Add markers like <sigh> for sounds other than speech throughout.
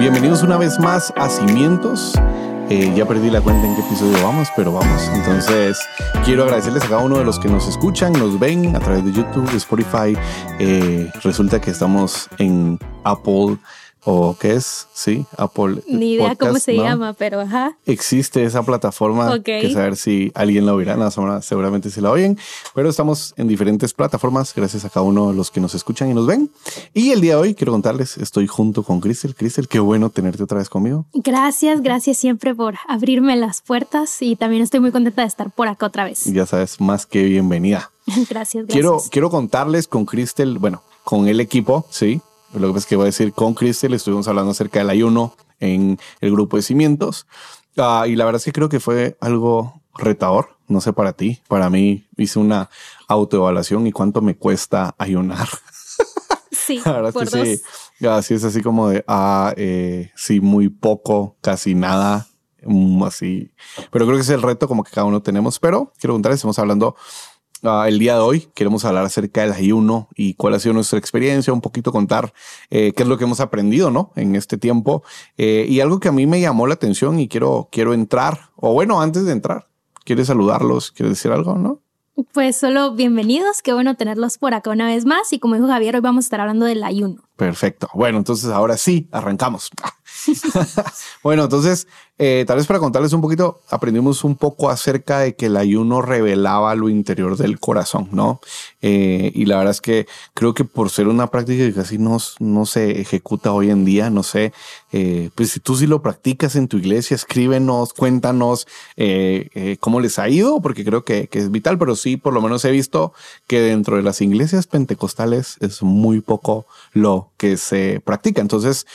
Bienvenidos una vez más a Cimientos. Eh, ya perdí la cuenta en qué episodio vamos, pero vamos. Entonces, quiero agradecerles a cada uno de los que nos escuchan, nos ven a través de YouTube, de Spotify. Eh, resulta que estamos en Apple o qué es, sí, Apple. Ni idea cómo se llama, pero ajá. Existe esa plataforma que saber si alguien la oirá, no, seguramente si la oyen, pero estamos en diferentes plataformas gracias a cada uno de los que nos escuchan y nos ven. Y el día de hoy quiero contarles, estoy junto con Cristel. Cristel, qué bueno tenerte otra vez conmigo. Gracias, gracias siempre por abrirme las puertas y también estoy muy contenta de estar por acá otra vez. Ya sabes, más que bienvenida. gracias, <laughs> gracias. Quiero, quiero contarles con Cristel, bueno, con el equipo, sí, lo que pasa es que voy a decir con Cristel, estuvimos hablando acerca del ayuno en el grupo de cimientos. Ah, y la verdad es que creo que fue algo retador. No sé para ti. Para mí hice una autoevaluación y cuánto me cuesta ayunar. Sí, <laughs> la verdad es que sí. Así es así como de, ah, eh, sí, muy poco, casi nada. Mm, así. Pero creo que es el reto como que cada uno tenemos. Pero quiero preguntarles, estamos hablando Ah, el día de hoy queremos hablar acerca del ayuno y cuál ha sido nuestra experiencia, un poquito contar eh, qué es lo que hemos aprendido, ¿no? En este tiempo. Eh, y algo que a mí me llamó la atención y quiero, quiero entrar, o bueno, antes de entrar, ¿quieres saludarlos? ¿Quieres decir algo, no? Pues solo bienvenidos, qué bueno tenerlos por acá una vez más. Y como dijo Javier, hoy vamos a estar hablando del ayuno. Perfecto. Bueno, entonces ahora sí, arrancamos. <laughs> bueno, entonces, eh, tal vez para contarles un poquito, aprendimos un poco acerca de que el ayuno revelaba lo interior del corazón, ¿no? Eh, y la verdad es que creo que por ser una práctica que casi no, no se ejecuta hoy en día, no sé, eh, pues si tú sí lo practicas en tu iglesia, escríbenos, cuéntanos cómo les ha ido, porque creo que, que es vital, pero sí, por lo menos he visto que dentro de las iglesias pentecostales es muy poco lo que se practica. Entonces,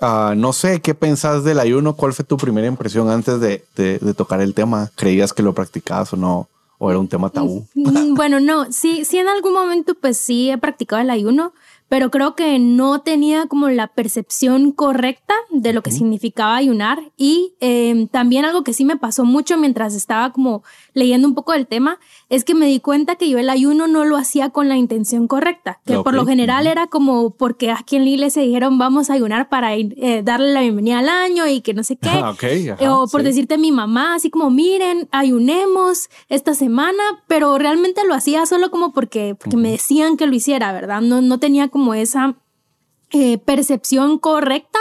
uh, no sé qué pensás del ayuno, cuál fue tu primera impresión antes de, de, de, tocar el tema. ¿Creías que lo practicabas o no? ¿O era un tema tabú? Mm, bueno, no, sí, sí en algún momento pues sí he practicado el ayuno, pero creo que no tenía como la percepción correcta de lo que significaba ayunar y eh, también algo que sí me pasó mucho mientras estaba como leyendo un poco del tema es que me di cuenta que yo el ayuno no lo hacía con la intención correcta, que por lo general era como porque aquí en la iglesia dijeron vamos a ayunar para eh, darle la bienvenida al año y que no sé qué, <laughs> eh, o por decirte a mi mamá así como miren ayunemos esta semana, pero realmente lo hacía solo como porque, porque me decían que lo hiciera, ¿verdad? No, no tenía como esa eh, percepción correcta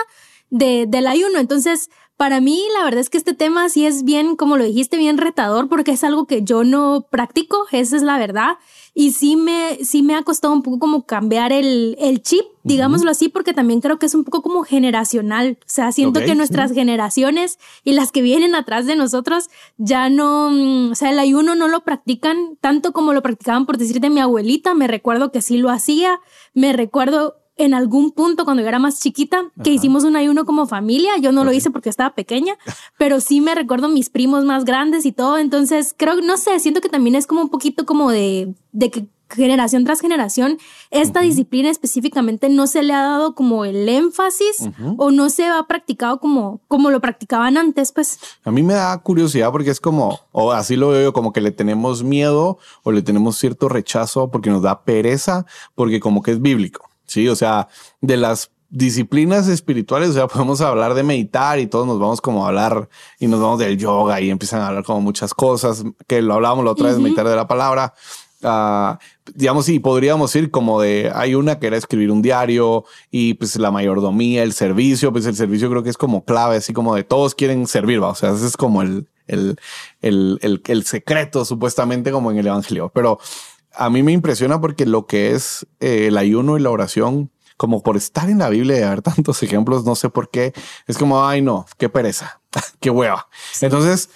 de, del ayuno. Entonces, para mí, la verdad es que este tema sí es bien, como lo dijiste, bien retador porque es algo que yo no practico, esa es la verdad. Y sí me, sí me ha costado un poco como cambiar el, el chip, digámoslo así, porque también creo que es un poco como generacional. O sea, siento que nuestras generaciones y las que vienen atrás de nosotros ya no, mm, o sea, el ayuno no lo practican tanto como lo practicaban por decirte mi abuelita. Me recuerdo que sí lo hacía. Me recuerdo en algún punto cuando yo era más chiquita que hicimos un ayuno como familia. Yo no lo hice porque estaba pequeña, <laughs> pero sí me recuerdo mis primos más grandes y todo. Entonces creo, no sé, siento que también es como un poquito como de, de que generación tras generación, esta disciplina específicamente no se le ha dado como el énfasis o no se ha practicado como, como lo practicaban antes, pues. A mí me da curiosidad porque es como, o así lo veo yo, como que le tenemos miedo o le tenemos cierto rechazo porque nos da pereza, porque como que es bíblico. Sí, o sea, de las disciplinas espirituales, o sea, <laughs> podemos hablar de meditar y todos nos vamos como a hablar y nos vamos del yoga y empiezan a hablar como muchas cosas que lo hablábamos la otra vez, meditar de la palabra. Uh, digamos, y podríamos ir como de, hay una que era escribir un diario y pues la mayordomía, el servicio, pues el servicio creo que es como clave, así como de todos quieren servir, ¿va? o sea, ese es como el, el, el, el, el secreto supuestamente como en el Evangelio, pero a mí me impresiona porque lo que es eh, el ayuno y la oración, como por estar en la Biblia y haber tantos ejemplos, no sé por qué, es como, ay no, qué pereza, <laughs> qué hueva. Entonces,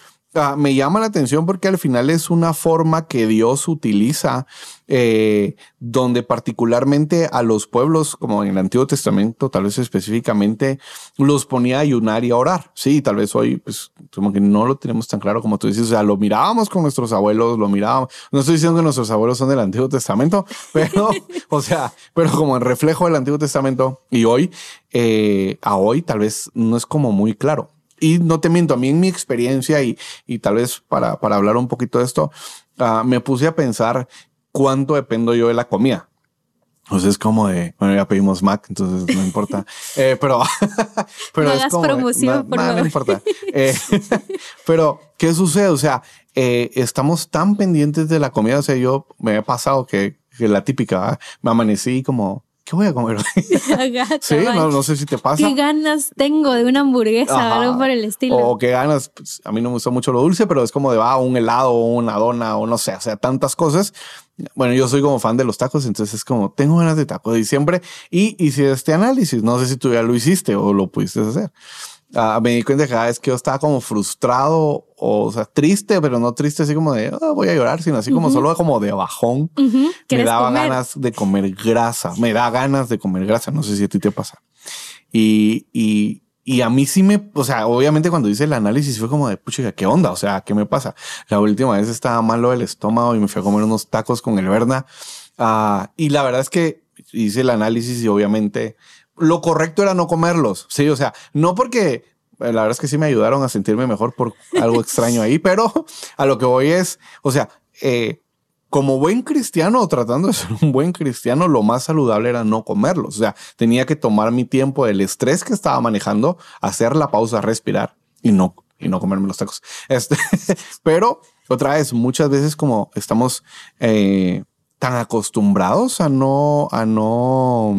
me llama la atención porque al final es una forma que Dios utiliza eh, donde particularmente a los pueblos, como en el Antiguo Testamento, tal vez específicamente, los ponía a ayunar y a orar. Sí, tal vez hoy, pues, como que no lo tenemos tan claro como tú dices, o sea, lo mirábamos con nuestros abuelos, lo mirábamos. No estoy diciendo que nuestros abuelos son del Antiguo Testamento, <laughs> pero, o sea, pero como en reflejo del Antiguo Testamento y hoy, eh, a hoy tal vez no es como muy claro. Y no te miento, a mí en mi experiencia y, y tal vez para, para hablar un poquito de esto, uh, me puse a pensar cuánto dependo yo de la comida. Entonces es como de, bueno, ya pedimos Mac, entonces no importa. <laughs> Eh, pero, <laughs> pero no es hagas como, de, promoción, na- por nada, no favor. importa. <laughs> Eh, pero, ¿qué sucede? O sea, eh, estamos tan pendientes de la comida. O sea, yo me he pasado que, que la típica, me amanecí como, ¿qué voy a comer <laughs> <laughs> sí, no, no sé si te pasa. Qué ganas tengo de una hamburguesa o Ajá. algo por el estilo. O qué ganas, pues, a mí no me gusta mucho lo dulce, pero es como de va un helado o una dona o no sé, o sea, tantas cosas. Bueno, yo soy como fan de los tacos, entonces es como tengo ganas de tacos de diciembre y hice este análisis. No sé si tú ya lo hiciste o lo pudiste hacer. Ah, me di cuenta que cada vez que yo estaba como frustrado o, o sea, triste, pero no triste así como de "Ah, voy a llorar, sino así como solo como de bajón. Ujú, Me ¿quieres daba comer? ganas de comer grasa, me da ganas de comer grasa, no sé si a ti te pasa. Y, y, y a mí sí me, o sea, obviamente cuando hice el análisis fue como de, pucha, ¿qué onda? O sea, ¿qué me pasa? La última vez estaba malo del estómago y me fui a comer unos tacos con el Berna. Ah, y la verdad es que hice el análisis y obviamente lo correcto era no comerlos. Sí, o sea, no porque eh, la verdad es que sí me ayudaron a sentirme mejor por algo extraño ahí, <laughs> pero a lo que voy es, o sea, eh, como buen cristiano tratando de ser un buen cristiano, lo más saludable era no comerlos. O sea, tenía que tomar mi tiempo del estrés que estaba manejando, hacer la pausa, respirar y no, y no comerme los tacos. <laughs> Este, pero otra vez, muchas veces como estamos eh, tan acostumbrados a no, a no,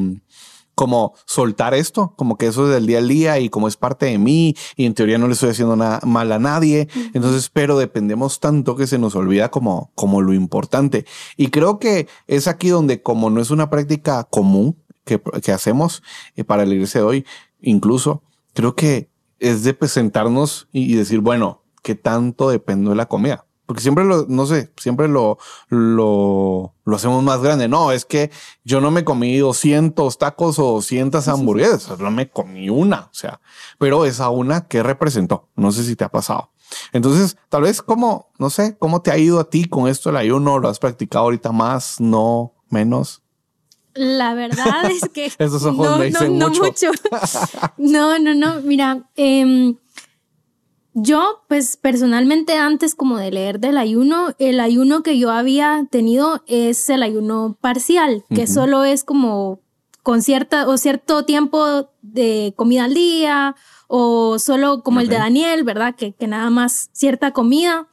como soltar esto, como que eso es del día al día y como es parte de mí y en teoría no le estoy haciendo nada mal a nadie. Entonces, pero dependemos tanto que se nos olvida como, como lo importante. Y creo que es aquí donde como no es una práctica común que, que hacemos eh, para el iglesia de hoy, incluso creo que es de presentarnos y, y decir, bueno, ¿qué tanto dependo de la comida? Porque siempre lo, no sé, siempre lo, lo, lo hacemos más grande. No, es que yo no me comí 200 tacos o 200 hamburguesas, no me comí una. O sea, pero esa una que representó. No sé si te ha pasado. Entonces, tal vez como, no sé, cómo te ha ido a ti con esto del ayuno, lo has practicado ahorita más, no menos. La verdad es que <laughs> Esos ojos no, me dicen no, mucho. no mucho. <laughs> <laughs> No, no, no. Mira, em, yo, pues personalmente antes como de leer del ayuno, el ayuno que yo había tenido es el ayuno parcial, que solo es como con cierta o cierto tiempo de comida al día o solo como el de. Daniel, ¿verdad? Que, que nada más cierta comida.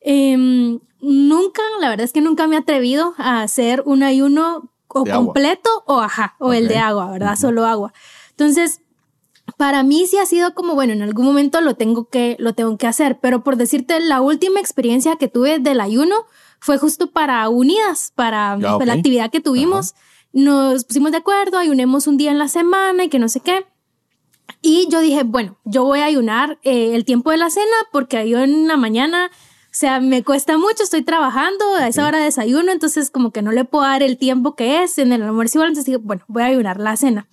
Em, nunca, la verdad es que nunca me he atrevido a hacer un ayuno o De agua. completo o ajá, o el de agua, ¿verdad? Solo agua. Entonces, para mí sí ha sido como, bueno, en algún momento lo tengo que, lo tengo que hacer, pero por decirte, la última experiencia que tuve del ayuno fue justo para Unidas, para Ya, pues, la actividad que tuvimos. Nos pusimos de acuerdo, ayunemos un día en la semana y que no sé qué. Y yo dije, bueno, yo voy a ayunar eh, el tiempo de la cena porque yo en la mañana, o sea, me cuesta mucho, estoy trabajando, a esa hora de desayuno, entonces como que no le puedo dar el tiempo que es en el almuerzo igual, entonces dije, bueno, voy a ayunar la cena.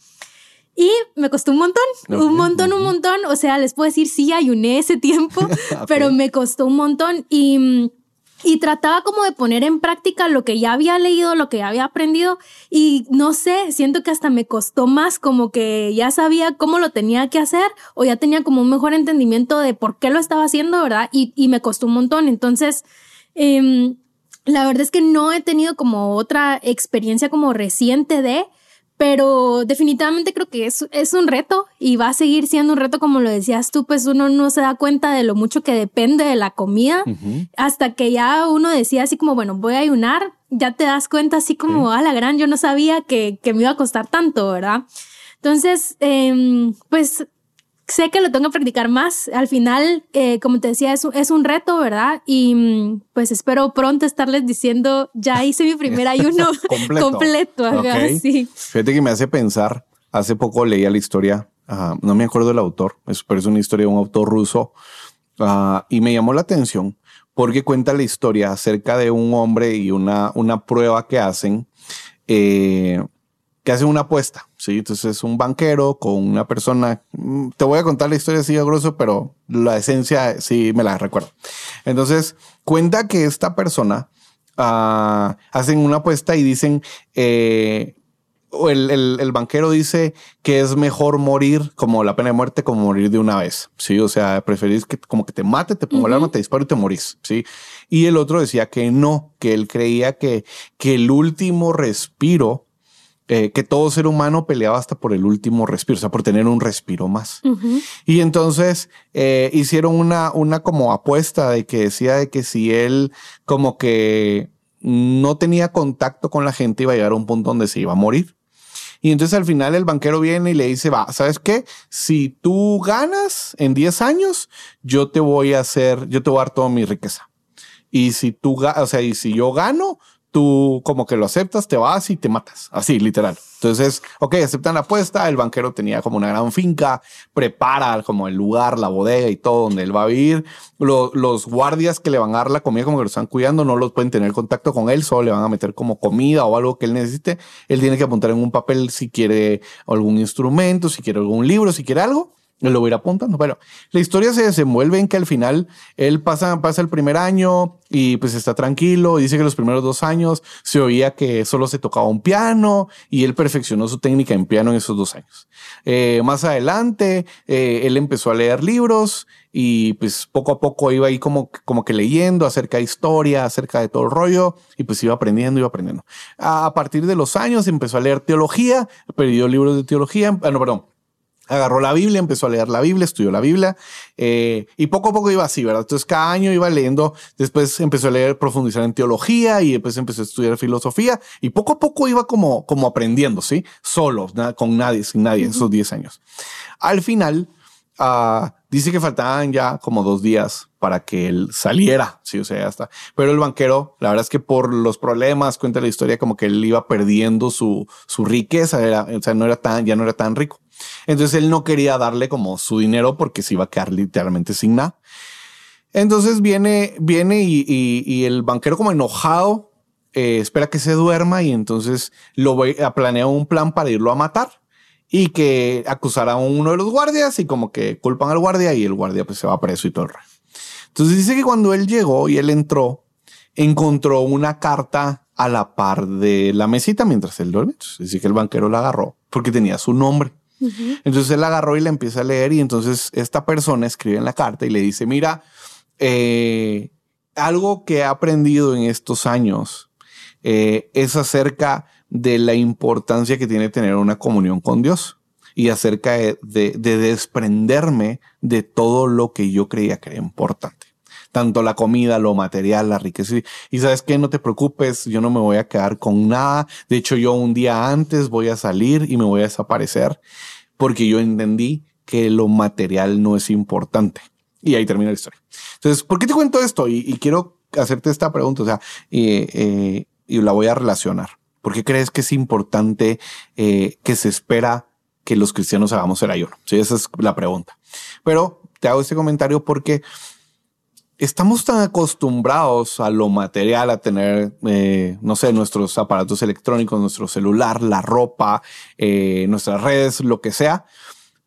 Y me costó un montón, Ok, un montón, un montón. O sea, les puedo decir, sí, ayuné ese tiempo, <laughs> Ok. pero me costó un montón. Y, y trataba como de poner en práctica lo que ya había leído, lo que ya había aprendido. Y no sé, siento que hasta me costó más, como que ya sabía cómo lo tenía que hacer o ya tenía como un mejor entendimiento de por qué lo estaba haciendo, ¿verdad? Y, y me costó un montón. Entonces, em, la verdad es que no he tenido como otra experiencia como reciente de, pero definitivamente creo que es, es un reto y va a seguir siendo un reto, como lo decías tú, pues uno no se da cuenta de lo mucho que depende de la comida hasta que ya uno decía así como, bueno, voy a ayunar, ya te das cuenta así como, a la gran, yo no sabía que, que me iba a costar tanto, ¿verdad? Entonces, em, pues sé que lo tengo que practicar más. Al final, eh, como te decía, es, es un reto, ¿verdad? Y mm, pues espero pronto estarles diciendo, ya hice mi primer ayuno <laughs> Completo. completo. ajá, Ok. sí. Fíjate que me hace pensar, hace poco leía la historia, ah, no me acuerdo del autor, es- pero es una historia de un autor ruso, ah, y me llamó la atención porque cuenta la historia acerca de un hombre y una, una prueba que hacen, eh, que hacen una apuesta, ¿sí? Entonces es un banquero con una persona, mm, te voy a contar la historia así a grosso, pero la esencia sí me la recuerdo. Entonces cuenta que esta persona ah, hacen una apuesta y dicen, eh, o el, el- el banquero dice que es mejor morir como la pena de muerte como morir de una vez. Sí, o sea, preferís que como que te mate, te pongo el Ujú. arma, te disparo y te morís. Sí. Y el otro decía que no, que él creía que, que el último respiro eh, que todo ser humano peleaba hasta por el último respiro, o sea, por tener un respiro más. Y entonces eh, hicieron una, una como apuesta de que decía de que si él como que no tenía contacto con la gente iba a llegar a un punto donde se iba a morir. Y entonces al final el banquero viene y le dice, va, ¿sabes qué? Si tú ganas en 10 años, yo te voy a hacer, yo te voy a dar toda mi riqueza. Y si tú, o sea, y si yo gano, tú como que lo aceptas, te vas y te matas. Así, literal. Entonces, ok, aceptan la apuesta. El banquero tenía como una gran finca, prepara como el lugar, la bodega y todo donde él va a vivir. los guardias que le van a dar la comida, como que lo están cuidando, no los pueden tener contacto con él, solo le van a meter como comida o algo que él necesite. Él tiene que apuntar en un papel si quiere algún instrumento, si quiere algún libro, si quiere algo lo voy a ir apuntando. Bueno, la historia se desenvuelve en que al final él pasa, pasa el primer año y pues está tranquilo. Dice que los primeros dos años se oía que solo se tocaba un piano y él perfeccionó su técnica en piano en esos dos años. Eh, más adelante, eh, él empezó a leer libros y pues poco a poco iba ahí como, como que leyendo acerca de historia, acerca de todo el rollo y pues iba aprendiendo, iba aprendiendo. A, partir de los años empezó a leer teología, perdió libros de teología, ah, no, perdón, agarró la Biblia, empezó a leer la Biblia, estudió la Biblia eh, y poco a poco iba así, ¿verdad? Entonces cada año iba leyendo, después empezó a leer, profundizar en teología y después empezó a estudiar filosofía y poco a poco iba como, como aprendiendo, ¿sí? Solo, con nadie, sin nadie, esos 10 años. Al final, uh, dice que faltaban ya como dos días para que él saliera, sí, o sea, ya está. Pero el banquero, la verdad es que por los problemas, cuenta la historia, como que él iba perdiendo su, su riqueza, era, o sea, no era tan, ya no era tan rico. Entonces él no quería darle como su dinero porque se iba a quedar literalmente sin nada. Entonces viene, viene y, el banquero como enojado eh, espera que se duerma y entonces lo voy a planear un plan para irlo a matar y que acusará a uno de los guardias y como que culpan al guardia y el guardia pues se va preso y todo. Entonces dice que cuando él llegó y él entró, encontró una carta a la par de la mesita mientras él duerme. dice que el banquero la agarró porque tenía su nombre. Entonces él agarró y la empieza a leer y entonces esta persona escribe en la carta y le dice, mira, eh, algo que he aprendido en estos años eh, es acerca de la importancia que tiene tener una comunión con Dios y acerca de, desprenderme de todo lo que yo creía que era importante. Tanto la comida, lo material, la riqueza. Y sabes que no te preocupes, yo no me voy a quedar con nada. De hecho, yo un día antes voy a salir y me voy a desaparecer porque yo entendí que lo material no es importante. Y ahí termina la historia. Entonces, ¿por qué te cuento esto? Y, quiero hacerte esta pregunta, o sea, eh, eh, y la voy a relacionar. ¿Por qué crees que es importante eh, que se espera que los cristianos hagamos el ayuno? Sí, esa es la pregunta. Pero te hago este comentario porque estamos tan acostumbrados a lo material, a tener, eh, no sé, nuestros aparatos electrónicos, nuestro celular, la ropa, eh, nuestras redes, lo que sea,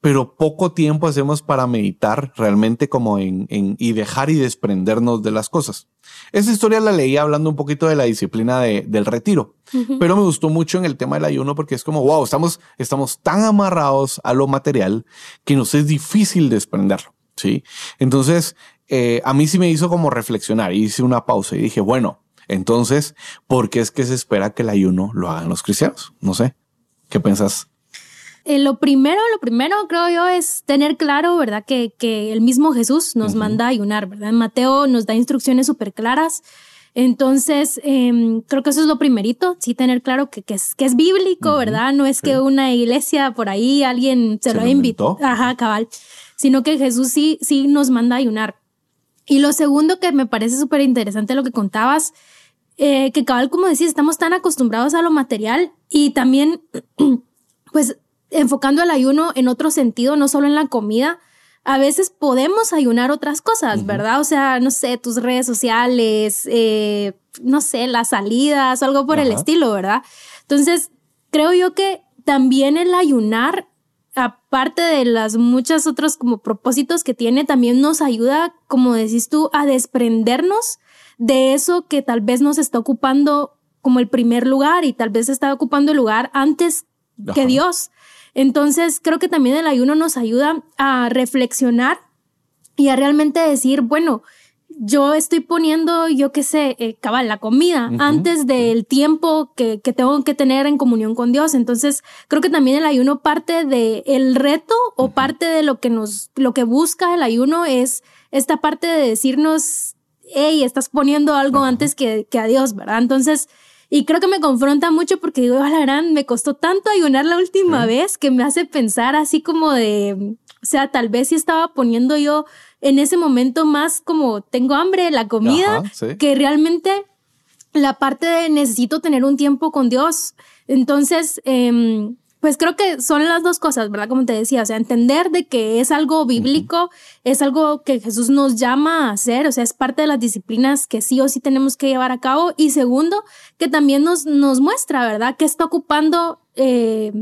pero poco tiempo hacemos para meditar realmente como en, en, y dejar y desprendernos de las cosas. Esa historia la leí hablando un poquito de la disciplina de, del retiro, pero me gustó mucho en el tema del ayuno porque es como, wow, estamos, estamos tan amarrados a lo material que nos es difícil desprenderlo. Sí. Entonces, eh, a mí sí me hizo como reflexionar y hice una pausa y dije, bueno, entonces, ¿por qué es que se espera que el ayuno lo hagan los cristianos? No sé. ¿Qué piensas? Eh, lo primero, lo primero creo yo es tener claro, ¿verdad? Que, que el mismo Jesús nos manda a ayunar, ¿verdad? Mateo nos da instrucciones súper claras. Entonces, em, creo que eso es lo primerito, sí tener claro que, que, es, que es bíblico, ¿verdad? No es que una iglesia por ahí alguien se, lo, invitó, ajá, cabal, sino que Jesús sí, sí nos manda a ayunar. Y lo segundo que me parece súper interesante lo que contabas, eh, que cabal, como decís, estamos tan acostumbrados a lo material y también, <clears throat> pues, enfocando el ayuno en otro sentido, no solo en la comida, a veces podemos ayunar otras cosas, ¿verdad? O sea, no sé, tus redes sociales, eh, no sé, las salidas, algo por el estilo, ¿verdad? Entonces, creo yo que también el ayunar, aparte de las muchas otros como propósitos que tiene, también nos ayuda, como decís tú, a desprendernos de eso que tal vez nos está ocupando como el primer lugar y tal vez está ocupando el lugar antes que Dios. Entonces, creo que también el ayuno nos ayuda a reflexionar y a realmente decir, bueno, yo estoy poniendo, yo qué sé, eh, cabal, la comida antes del tiempo que, que, tengo que tener en comunión con Dios. Entonces, creo que también el ayuno parte de el reto o parte de lo que nos, lo que busca el ayuno es esta parte de decirnos, hey, estás poniendo algo antes que, que a Dios, ¿verdad? Entonces, y creo que me confronta mucho porque digo, la gran, me costó tanto ayunar la última vez que me hace pensar así como de, o sea, tal vez si estaba poniendo yo en ese momento más como tengo hambre, la comida, que realmente la parte de necesito tener un tiempo con Dios. Entonces, eh, pues creo que son las dos cosas, ¿verdad? Como te decía, o sea, entender de que es algo bíblico, es algo que Jesús nos llama a hacer, o sea, es parte de las disciplinas que sí o sí tenemos que llevar a cabo. Y segundo, que también nos, nos muestra, ¿verdad? Que está ocupando, eh,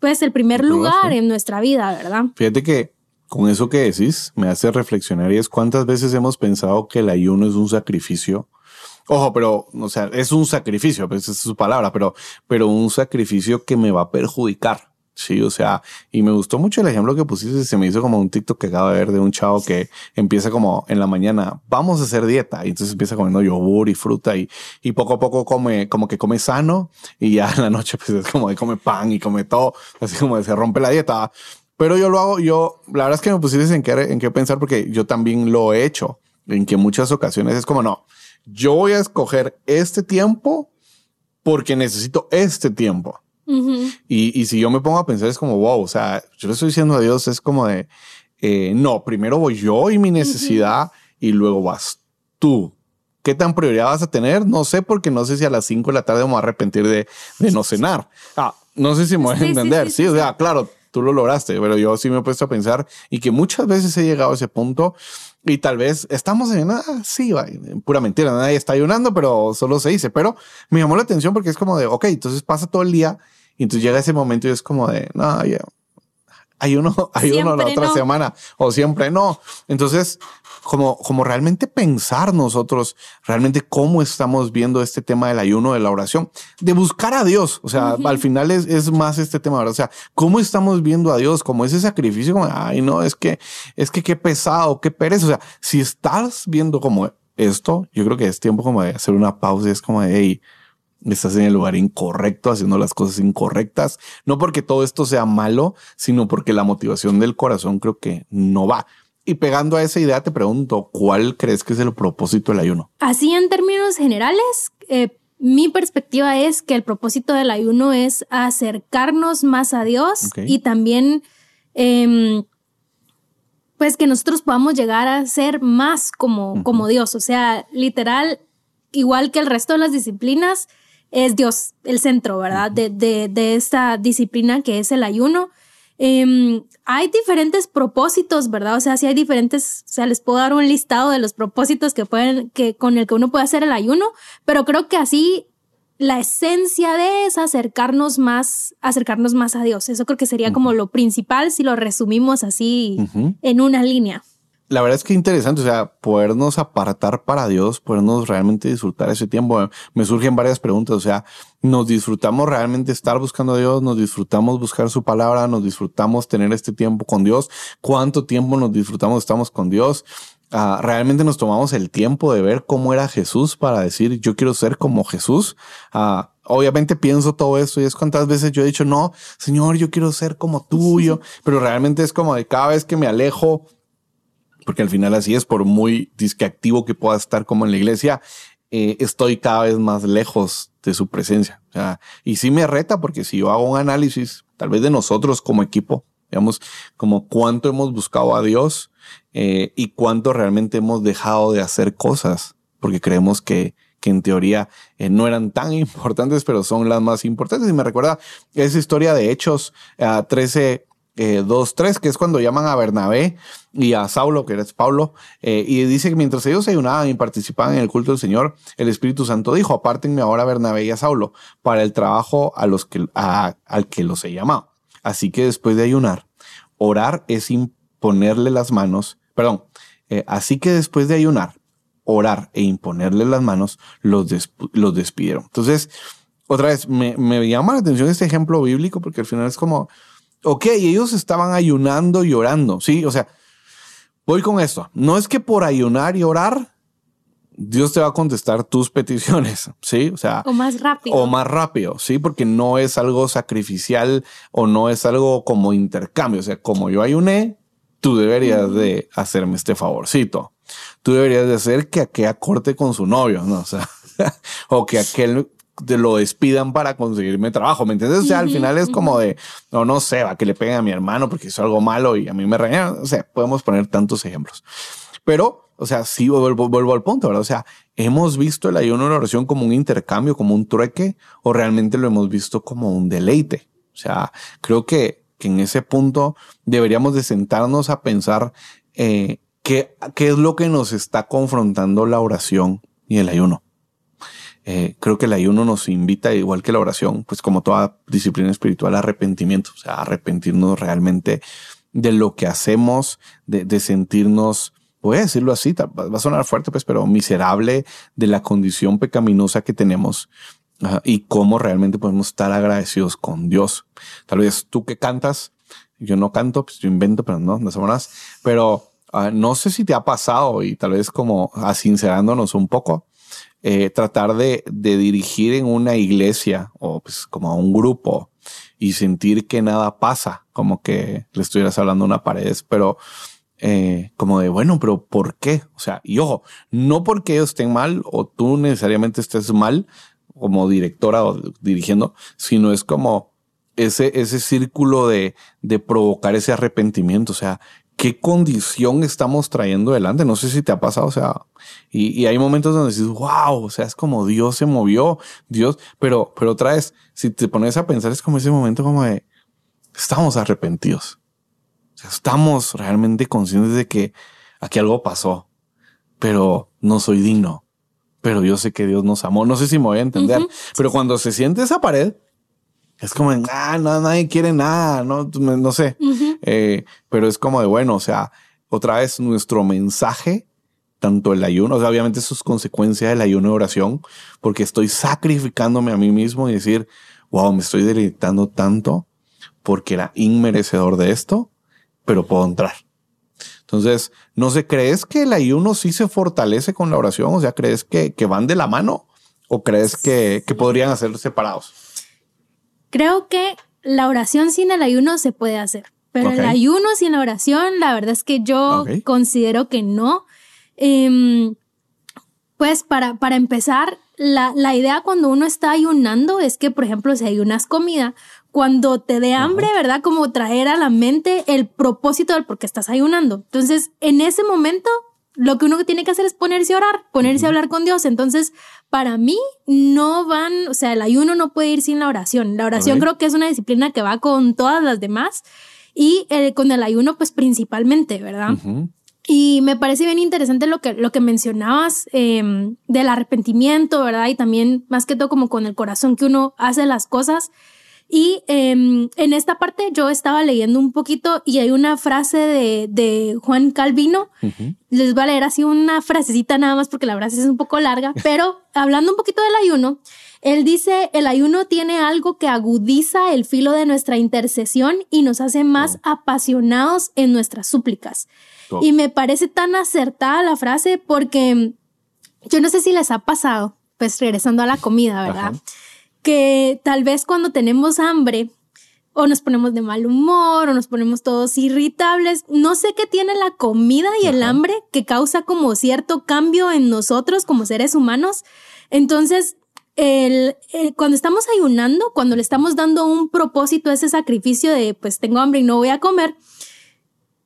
pues, el primer lugar en nuestra vida, ¿verdad? Fíjate que con eso que decís me hace reflexionar y es cuántas veces hemos pensado que el ayuno es un sacrificio Ojo, pero, o sea, es un sacrificio, pues es su palabra, pero, pero un sacrificio que me va a perjudicar. Sí, o sea, y me gustó mucho el ejemplo que pusiste. Se me hizo como un TikTok que acabo de ver de un chavo que empieza como en la mañana, vamos a hacer dieta. Y entonces empieza comiendo yogur y fruta y, y poco a poco come, como que come sano. Y ya en la noche, pues es como de come pan y come todo. Así como de se rompe la dieta. Pero yo lo hago, yo, la verdad es que me pusiste en qué, en qué pensar porque yo también lo he hecho. En que muchas ocasiones es como no yo voy a escoger este tiempo porque necesito este tiempo. y, y, si yo me pongo a pensar, es como, wow, o sea, yo le estoy diciendo a Dios, es como de, eh, no, primero voy yo y mi necesidad y luego vas tú. ¿Qué tan prioridad vas a tener? No sé, porque no sé si a las 5 de la tarde me voy a arrepentir de, de no cenar. Ah, no sé si me voy a entender. Sí, o sea, claro, tú lo lograste, pero yo sí me he puesto a pensar y que muchas veces he llegado a ese punto y tal vez estamos en, ah, sí, pura mentira, nadie está ayunando, pero solo se dice. Pero me llamó la atención porque es como de, ok, entonces pasa todo el día y entonces llega ese momento y es como de, no, ya, hay uno, hay uno la otra semana o siempre no. Entonces, como, como realmente pensar nosotros, realmente cómo estamos viendo este tema del ayuno, de la oración, de buscar a Dios. O sea, al final es, es más este tema, ¿verdad? O sea, cómo estamos viendo a Dios, como ese sacrificio, como, ay, no, es que, es que qué pesado, qué pereza. O sea, si estás viendo como esto, yo creo que es tiempo como de hacer una pausa y es como de, hey, estás en el lugar incorrecto, haciendo las cosas incorrectas, no porque todo esto sea malo, sino porque la motivación del corazón creo que no va. Y pegando a esa idea, te pregunto, ¿cuál crees que es el propósito del ayuno? Así en términos generales, eh, mi perspectiva es que el propósito del ayuno es acercarnos más a Dios y también, em, pues que nosotros podamos llegar a ser más como, como Dios. O sea, literal, igual que el resto de las disciplinas, es Dios el centro, ¿verdad? de, de, de esta disciplina que es el ayuno. Em, hay diferentes propósitos, ¿verdad? O sea, si hay diferentes, o sea, les puedo dar un listado de los propósitos que pueden, que con el que uno puede hacer el ayuno, pero creo que así la esencia de es acercarnos más, acercarnos más a Dios. Eso creo que sería como lo principal si lo resumimos así en una línea la verdad es que interesante, o sea, podernos apartar para Dios, podernos realmente disfrutar ese tiempo. Me surgen varias preguntas, o sea, nos disfrutamos realmente estar buscando a Dios, nos disfrutamos buscar su palabra, nos disfrutamos tener este tiempo con Dios, cuánto tiempo nos disfrutamos estamos con Dios. Uh, realmente nos tomamos el tiempo de ver cómo era Jesús para decir yo quiero ser como Jesús. Uh, obviamente pienso todo eso y es cuántas veces yo he dicho no, Señor, yo quiero ser como tuyo, pero realmente es como de cada vez que me alejo porque al final así es, por muy disqueactivo que pueda estar como en la iglesia, eh, estoy cada vez más lejos de su presencia. Y sí me reta porque si yo hago un análisis, tal vez de nosotros como equipo, digamos, como cuánto hemos buscado a Dios eh, y cuánto realmente hemos dejado de hacer cosas, porque creemos que, que en teoría eh, no eran tan <laughs> importantes, pero son las más importantes. Y me recuerda esa historia de Hechos 13, eh, 2.3, que es cuando llaman a Bernabé y a Saulo, que es Pablo, eh, y dice que mientras ellos ayunaban y participaban en el culto del Señor, el Espíritu Santo dijo, apártenme ahora a Bernabé y a Saulo para el trabajo a los que, al que los he llamado. Así que después de ayunar, orar es imponerle las manos, perdón, eh, así que después de ayunar, orar e imponerle las manos, los, los despidieron. Entonces, otra vez, me, me llama la atención este ejemplo bíblico porque al final es como, ok, ellos estaban ayunando y orando, ¿sí? O sea, voy con esto. No es que por ayunar y orar Dios te va a contestar tus <laughs> peticiones, ¿sí? O sea, o más rápido. O más rápido, ¿sí? Porque no es algo sacrificial o no es algo como intercambio. O sea, como yo ayuné, tú deberías de hacerme este favorcito. Tú deberías de hacer que aquel acorte con su novio, ¿no? O sea, <laughs> o que aquel te lo despidan para conseguirme trabajo, ¿me entiendes? O sea, al final es como de, no, no sé, va que le peguen a mi hermano porque hizo algo malo y a mí me regañan. O sea, podemos poner tantos ejemplos. Pero, o sea, sí vuelvo, vuelvo al punto, ¿verdad? O sea, ¿hemos visto el ayuno y la oración como un intercambio, como un trueque, o realmente lo hemos visto como un deleite? O sea, creo que, que en ese punto deberíamos de sentarnos a pensar eh, qué, qué es lo que nos está confrontando la oración y el ayuno. Eh, creo que el ayuno nos invita, igual que la oración, pues como toda disciplina espiritual, arrepentimiento, o sea, arrepentirnos realmente de lo que hacemos, de, de sentirnos, voy a decirlo así, va a sonar fuerte, pues, pero miserable de la condición pecaminosa que tenemos y cómo realmente podemos estar agradecidos con Dios. Tal vez tú que cantas, yo no canto, pues yo invento, pero no, no somos Pero uh, no sé si te ha pasado y tal vez como asincerándonos un poco, eh, tratar de, de, dirigir en una iglesia o pues como a un grupo y sentir que nada pasa, como que le estuvieras hablando una pared, pero eh, como de, bueno, pero ¿por qué? O sea, y ojo, no porque ellos estén mal o tú necesariamente estés mal como directora o dirigiendo, sino es como ese, ese círculo de, de provocar ese arrepentimiento. O sea, qué condición estamos trayendo delante. No sé si te ha pasado, o sea, y, hay momentos donde dices, wow, o sea, es como Dios se movió, Dios, pero, pero otra vez, si te pones a pensar, es como ese momento como de, estamos arrepentidos. O sea, estamos realmente conscientes de que aquí algo pasó, pero no soy digno. Pero yo sé que Dios nos amó. No sé si me voy a entender, pero cuando se siente esa pared, es como, ah, no, nadie quiere nada, no, no sé. Eh, pero es como de, bueno, o sea, otra vez nuestro mensaje, tanto el ayuno, o sea, obviamente eso es consecuencia del ayuno de oración, porque estoy sacrificándome a mí mismo y decir, wow, me estoy deleitando tanto porque era inmerecedor de esto, pero puedo entrar. Entonces, no sé, ¿crees que el ayuno sí se fortalece con la oración? O sea, ¿crees que, que van de la mano o crees que, que podrían ser separados? Creo que la oración sin el ayuno se puede hacer, pero el ayuno sin la oración, la verdad es que yo considero que no. Em, pues para, para empezar, la, la, idea cuando uno está ayunando es que, por ejemplo, si ayunas comida, cuando te dé hambre, ¿verdad? Como traer a la mente el propósito del por qué estás ayunando. Entonces, en ese momento, lo que uno tiene que hacer es ponerse a orar, ponerse a hablar con Dios. Entonces, para mí, no van, o sea, el ayuno no puede ir sin la oración. La oración creo que es una disciplina que va con todas las demás y eh, con el ayuno, pues principalmente, ¿verdad? Y me parece bien interesante lo que, lo que mencionabas em, del arrepentimiento, ¿verdad? Y también, más que todo, como con el corazón que uno hace las cosas. Y em, en esta parte yo estaba leyendo un poquito y hay una frase de, de Juan Calvino. Les voy a leer así una frasecita nada más porque la frase es un poco larga, <laughs> pero hablando un poquito del ayuno, él dice, el ayuno tiene algo que agudiza el filo de nuestra intercesión y nos hace más apasionados en nuestras súplicas. Y me parece tan acertada la frase porque yo no sé si les ha pasado, pues regresando a la comida, ¿verdad? Que tal vez cuando tenemos hambre o nos ponemos de mal humor o nos ponemos todos irritables, no sé qué tiene la comida y el hambre que causa como cierto cambio en nosotros como seres humanos. Entonces, el, cuando estamos ayunando, cuando le estamos dando un propósito a ese sacrificio de pues tengo hambre y no voy a comer,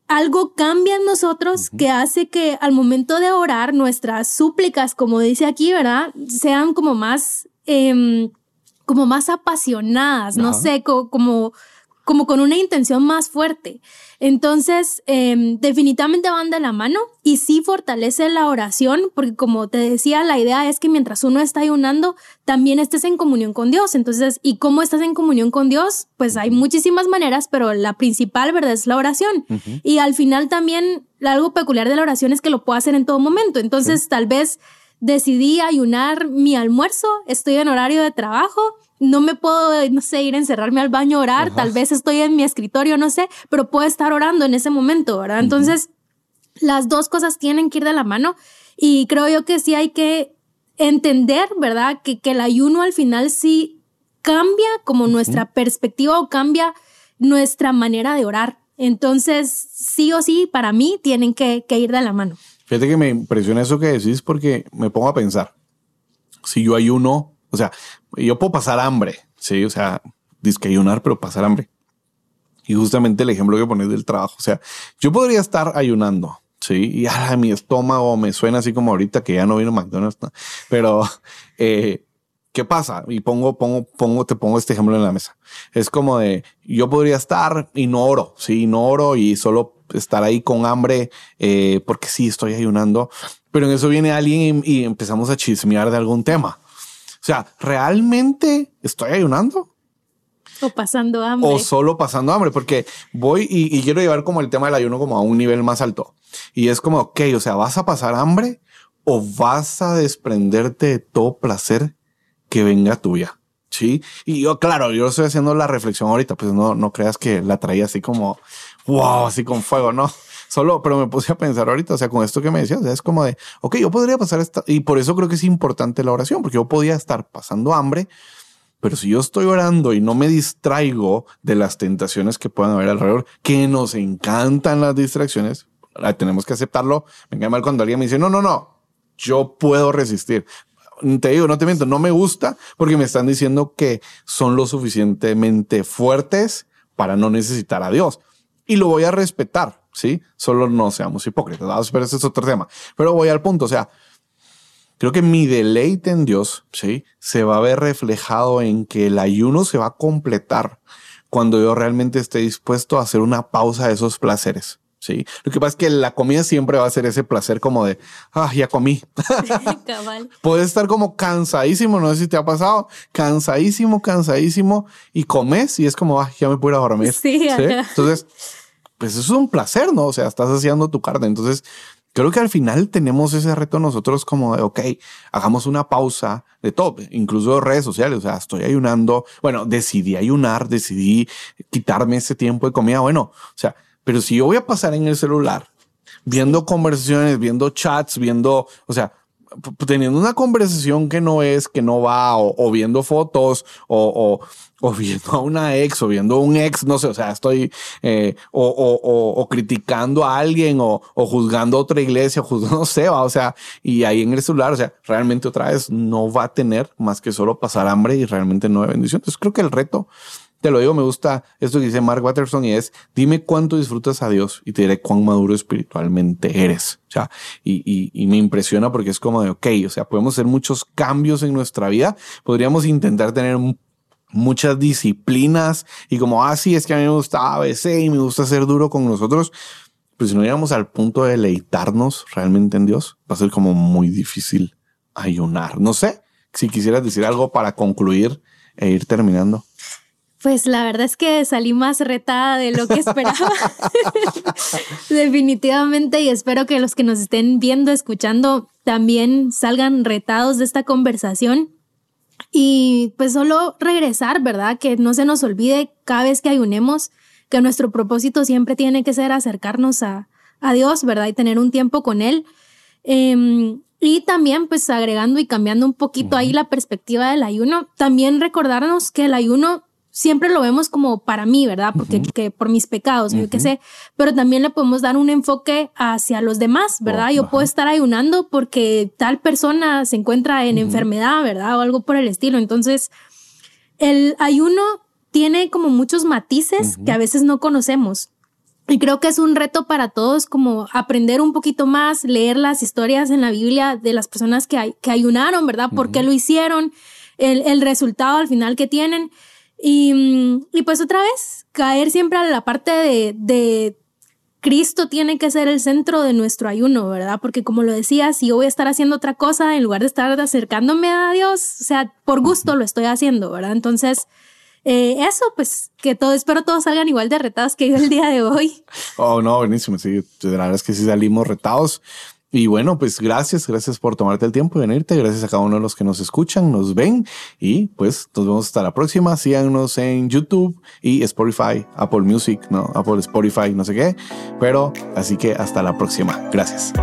algo cambia en nosotros que hace que al momento de orar nuestras súplicas, como dice aquí, ¿verdad? Sean como más... Em, como más apasionadas, no sé, como, como con una intención más fuerte. Entonces, em, definitivamente van de la mano y sí fortalece la oración, porque como te decía, la idea es que mientras uno está ayunando, también estés en comunión con Dios. Entonces, ¿y cómo estás en comunión con Dios? Pues hay muchísimas maneras, pero la principal, ¿verdad? Es la oración. Y al final también, algo peculiar de la oración es que lo puedo hacer en todo momento. Entonces, tal vez decidí ayunar mi almuerzo, estoy en horario de trabajo, no me puedo, no sé, ir a encerrarme al baño a orar, tal vez estoy en mi escritorio, no sé, pero puedo estar orando en ese momento, ¿verdad? Entonces, las dos cosas tienen que ir de la mano Y creo yo que sí hay que entender, ¿verdad? Que, que el ayuno al final sí cambia como nuestra perspectiva o cambia nuestra manera de orar. Entonces, sí o sí, para mí tienen que, que ir de la mano. Fíjate que me impresiona eso que decís porque me pongo a pensar, si yo ayuno, o sea, yo puedo pasar hambre, sí, o sea, disque ayunar, pero pasar hambre. Y justamente el ejemplo que pones del trabajo, o sea, yo podría estar ayunando, sí, y a mi estómago me suena así como ahorita que ya no vino McDonald's, pero <laughs> eh, ¿qué pasa? Y pongo, pongo, pongo, te pongo este ejemplo en la mesa. Es como de yo podría estar y no oro, sí, no oro y solo estar ahí con hambre eh, porque sí estoy ayunando, pero en eso viene alguien y, y empezamos a chismear de algún tema. O sea, ¿realmente estoy ayunando? O pasando hambre. O solo pasando hambre, porque voy y, y, quiero llevar como el tema del ayuno como a un nivel más alto. Y es como, ok, o sea, ¿vas a pasar hambre o vas a desprenderte de todo placer que venga tuya? Sí. Y yo, claro, yo estoy haciendo la reflexión ahorita, pues no, no creas que la traía así como, wow, así con fuego, no. Solo, pero me puse a pensar ahorita, o sea, con esto que me decías, es como de, ok, yo podría pasar esta, y por eso creo que es importante la oración, porque yo podía estar pasando hambre, pero si yo estoy orando y no me distraigo de las tentaciones que puedan haber alrededor, que nos encantan las distracciones, tenemos que aceptarlo. Me cae mal cuando alguien me dice, no, no, no, yo puedo resistir. Te digo, no te miento, no me gusta porque me están diciendo que son lo suficientemente fuertes para no necesitar a Dios. Y lo voy a respetar, ¿sí? Solo no seamos hipócritas, pero ese es otro tema. Pero voy al punto, o sea, creo que mi deleite en Dios, ¿sí? Se va a ver reflejado en que el ayuno se va a completar cuando yo realmente esté dispuesto a hacer una pausa de esos placeres. Sí, lo que pasa es que la comida siempre va a ser ese placer como de, ah, ya comí. <laughs> <laughs> Puedes estar como cansadísimo, no sé si te ha pasado, cansadísimo, cansadísimo y comes y es como, ah, ya me puedo ir a dormir. Sí, ¿Sí? Entonces, pues es un placer, ¿no? O sea, estás haciendo tu carne. Entonces, creo que al final tenemos ese reto nosotros como de, ok, hagamos una pausa de todo, incluso de redes sociales. O sea, estoy ayunando. Bueno, decidí ayunar, decidí quitarme ese tiempo de comida. Bueno, o sea, pero si yo voy a pasar en el celular viendo conversaciones, viendo chats, viendo, o sea, teniendo una conversación que no es, que no va, o, o viendo fotos, o, o, o, viendo a una ex, o viendo a un ex, no sé, o sea, estoy, eh, o, criticando a alguien, o, juzgando a otra iglesia, <laughs> o juzgando, no sé, va, o sea, y ahí en el celular, o sea, realmente otra vez no va a tener más que solo pasar hambre y realmente no hay bendición. Entonces creo que el reto te lo digo, me gusta esto que dice Mark Watterson y es, dime cuánto disfrutas a Dios y te diré cuán maduro espiritualmente eres. O sea, y, y, y, me impresiona porque es como de, ok, o sea, podemos hacer muchos cambios en nuestra vida, podríamos intentar tener muchas disciplinas y como, ah, sí, es que a mí me gusta ABC y me gusta ser duro con nosotros. Pero si no llegamos al punto de deleitarnos realmente en Dios, va a ser como muy difícil ayunar. No sé si quisieras decir algo para concluir e ir terminando. Pues la verdad es que salí más retada de lo que esperaba. <laughs> Definitivamente y espero que los que nos estén viendo, escuchando, también salgan retados de esta conversación. Y pues solo regresar, ¿verdad? Que no se nos olvide cada vez que ayunemos que nuestro propósito siempre tiene que ser acercarnos a, a Dios, ¿verdad? Y tener un tiempo con Él. Eh, y también, pues agregando y cambiando un poquito ahí la perspectiva del ayuno, también recordarnos que el ayuno siempre lo vemos como para mí, ¿verdad? Porque que por mis pecados, yo qué sé, pero también le podemos dar un enfoque hacia los demás, ¿verdad? Oh, yo puedo estar ayunando porque tal persona se encuentra en enfermedad, ¿verdad? O algo por el estilo. Entonces, el ayuno tiene como muchos matices que a veces no conocemos. Y creo que es un reto para todos como aprender un poquito más, leer las historias en la Biblia de las personas que, que ayunaron, ¿verdad? ¿Por qué lo hicieron? El, el resultado al final que tienen. Y, y pues otra vez, caer siempre a la parte de, de Cristo tiene que ser el centro de nuestro ayuno, ¿verdad? Porque como lo decía, si yo voy a estar haciendo otra cosa en lugar de estar acercándome a Dios, o sea, por gusto lo estoy haciendo, ¿verdad? Entonces, eh, eso, pues que todo, espero todos salgan igual de retados que yo el día de hoy. Oh, no, buenísimo. Sí, la verdad es que sí salimos retados. Y bueno, pues gracias, gracias por tomarte el tiempo de venirte, gracias a cada uno de los que nos escuchan, nos ven y pues nos vemos hasta la próxima. Síganos en YouTube y Spotify, Apple Music, no, Apple Spotify, no sé qué, pero así que hasta la próxima. Gracias.